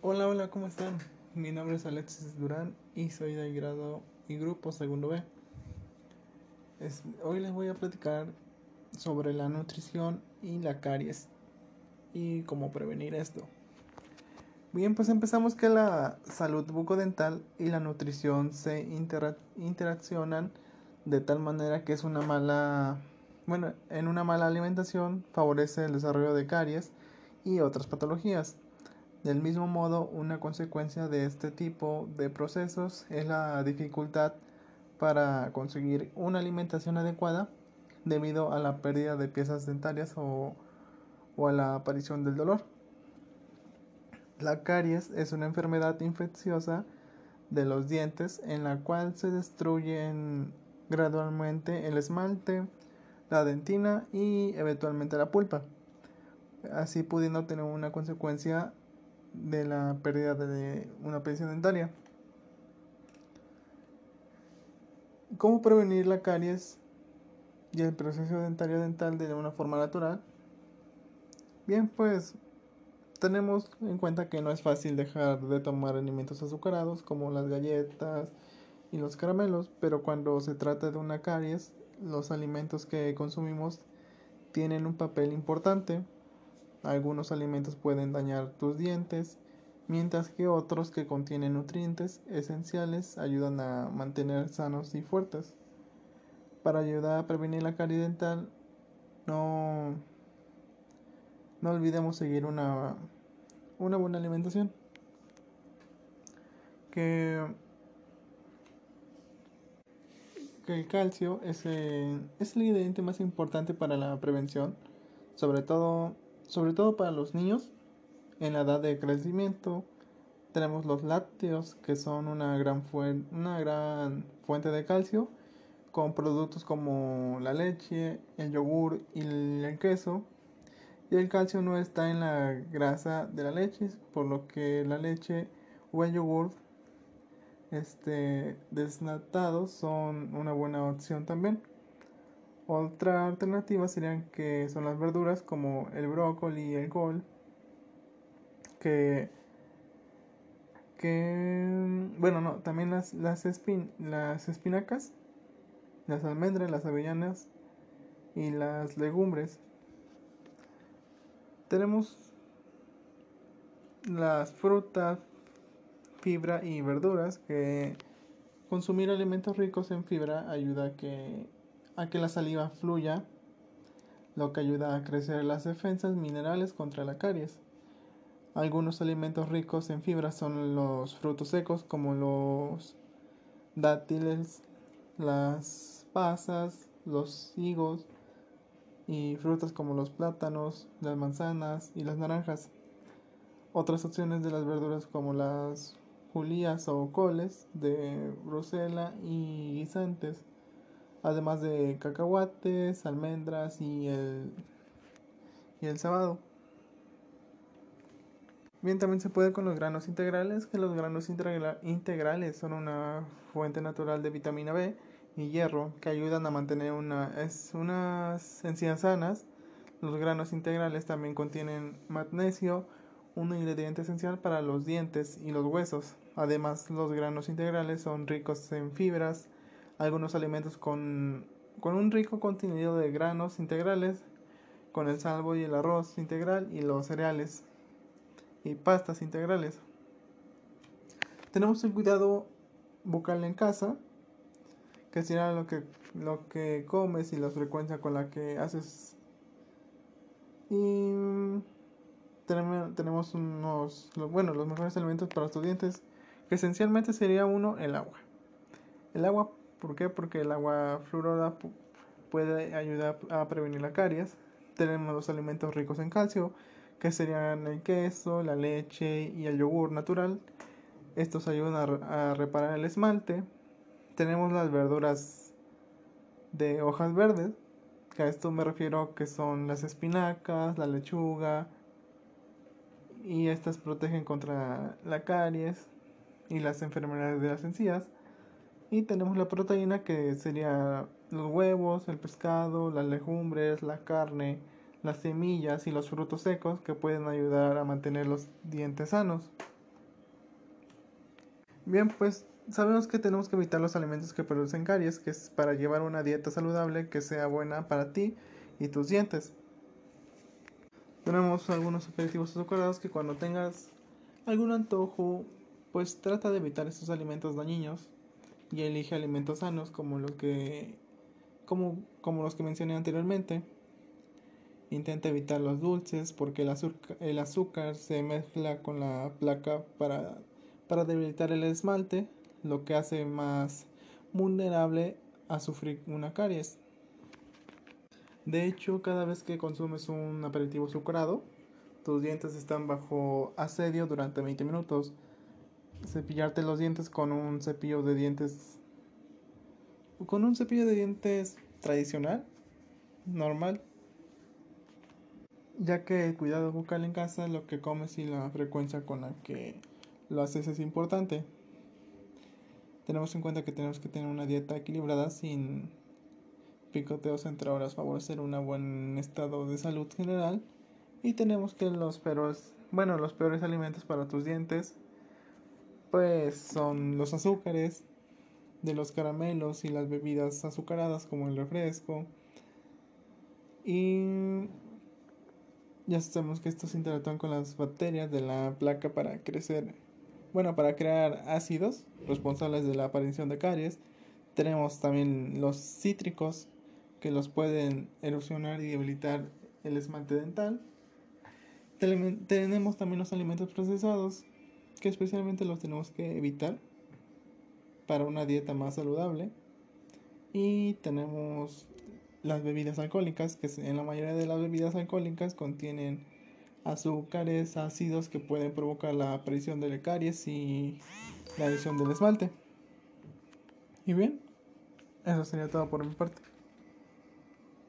Hola, hola, ¿cómo están? Mi nombre es Alexis Durán y soy del grado y grupo segundo B. Hoy les voy a platicar sobre la nutrición y la caries y cómo prevenir esto. Bien, pues empezamos que la salud bucodental y la nutrición se intera- interaccionan de tal manera que es una mala, bueno, en una mala alimentación favorece el desarrollo de caries y otras patologías. Del mismo modo, una consecuencia de este tipo de procesos es la dificultad para conseguir una alimentación adecuada debido a la pérdida de piezas dentarias o, o a la aparición del dolor. La caries es una enfermedad infecciosa de los dientes en la cual se destruyen gradualmente el esmalte, la dentina y eventualmente la pulpa, así pudiendo tener una consecuencia de la pérdida de una pieza dentaria. ¿Cómo prevenir la caries y el proceso dentario dental de una forma natural? Bien, pues tenemos en cuenta que no es fácil dejar de tomar alimentos azucarados como las galletas y los caramelos, pero cuando se trata de una caries, los alimentos que consumimos tienen un papel importante. Algunos alimentos pueden dañar tus dientes, mientras que otros que contienen nutrientes esenciales ayudan a mantener sanos y fuertes. Para ayudar a prevenir la caries dental, no, no olvidemos seguir una, una buena alimentación. Que, que el calcio es el, es el ingrediente más importante para la prevención, sobre todo, sobre todo para los niños en la edad de crecimiento. Tenemos los lácteos, que son una gran, fuente, una gran fuente de calcio, con productos como la leche, el yogur y el queso. Y el calcio no está en la grasa de la leche, por lo que la leche o el yogur este, son una buena opción también. Otra alternativa serían que son las verduras como el brócoli y el col, que, que bueno, no, también las, las, espin, las espinacas, las almendras, las avellanas y las legumbres. Tenemos las frutas, fibra y verduras que consumir alimentos ricos en fibra ayuda a que, a que la saliva fluya, lo que ayuda a crecer las defensas minerales contra la caries. Algunos alimentos ricos en fibra son los frutos secos como los dátiles, las pasas, los higos y frutas como los plátanos, las manzanas y las naranjas. Otras opciones de las verduras como las julías o coles de Brusela y guisantes, además de cacahuates, almendras y el, y el sabado. Bien, también se puede con los granos integrales, que los granos integra integrales son una fuente natural de vitamina B y hierro que ayudan a mantener una, es unas encías sanas. Los granos integrales también contienen magnesio, un ingrediente esencial para los dientes y los huesos. Además, los granos integrales son ricos en fibras. Algunos alimentos con, con un rico contenido de granos integrales, con el salvo y el arroz integral y los cereales y pastas integrales. Tenemos el cuidado bucal en casa, que será lo que, lo que comes y la frecuencia con la que haces. Y tenemos unos, bueno, los mejores alimentos para tus que esencialmente sería uno, el agua. El agua, ¿por qué? Porque el agua fluorada puede ayudar a prevenir la caries. Tenemos los alimentos ricos en calcio, que serían el queso, la leche y el yogur natural. Estos ayudan a, reparar el esmalte. Tenemos las verduras de hojas verdes, que a esto me refiero que son las espinacas, la lechuga, y estas protegen contra la caries y las enfermedades de las encías. Y tenemos la proteína que sería los huevos, el pescado, las legumbres, la carne, las semillas y los frutos secos que pueden ayudar a mantener los dientes sanos. Bien, pues sabemos que tenemos que evitar los alimentos que producen caries, que es para llevar una dieta saludable que sea buena para ti y tus dientes. Tenemos algunos aperitivos azucarados que cuando tengas algún antojo, pues trata de evitar esos alimentos dañinos y elige alimentos sanos como lo que como, como los que mencioné anteriormente. Intenta evitar los dulces porque el azúcar, el azúcar se mezcla con la placa para, para debilitar el esmalte, lo que hace más vulnerable a sufrir una caries. De hecho, cada vez que consumes un aperitivo azucarado, tus dientes están bajo asedio durante 20 minutos. Cepillarte los dientes con un cepillo de dientes. Con un cepillo de dientes tradicional, normal, ya que el cuidado bucal en casa, lo que comes y la frecuencia con la que lo haces es importante. Tenemos en cuenta que tenemos que tener una dieta equilibrada sin picoteos entre horas, favorecer un buen estado de salud general. Y tenemos que los peores, bueno, los peores alimentos para tus dientes pues son los azúcares, de los caramelos y las bebidas azucaradas como el refresco. Y ya sabemos que estos interactúan con las bacterias de la placa para crecer, bueno, para crear ácidos responsables de la aparición de caries. Tenemos también los cítricos que los pueden erosionar y debilitar el esmalte dental. Tenemos también los alimentos procesados que especialmente los tenemos que evitar para una dieta más saludable. Y tenemos las bebidas alcohólicas, que en la mayoría de las bebidas alcohólicas contienen azúcares, ácidos que pueden provocar la aparición de caries y la adición del esmalte. Y bien, eso sería todo por mi parte.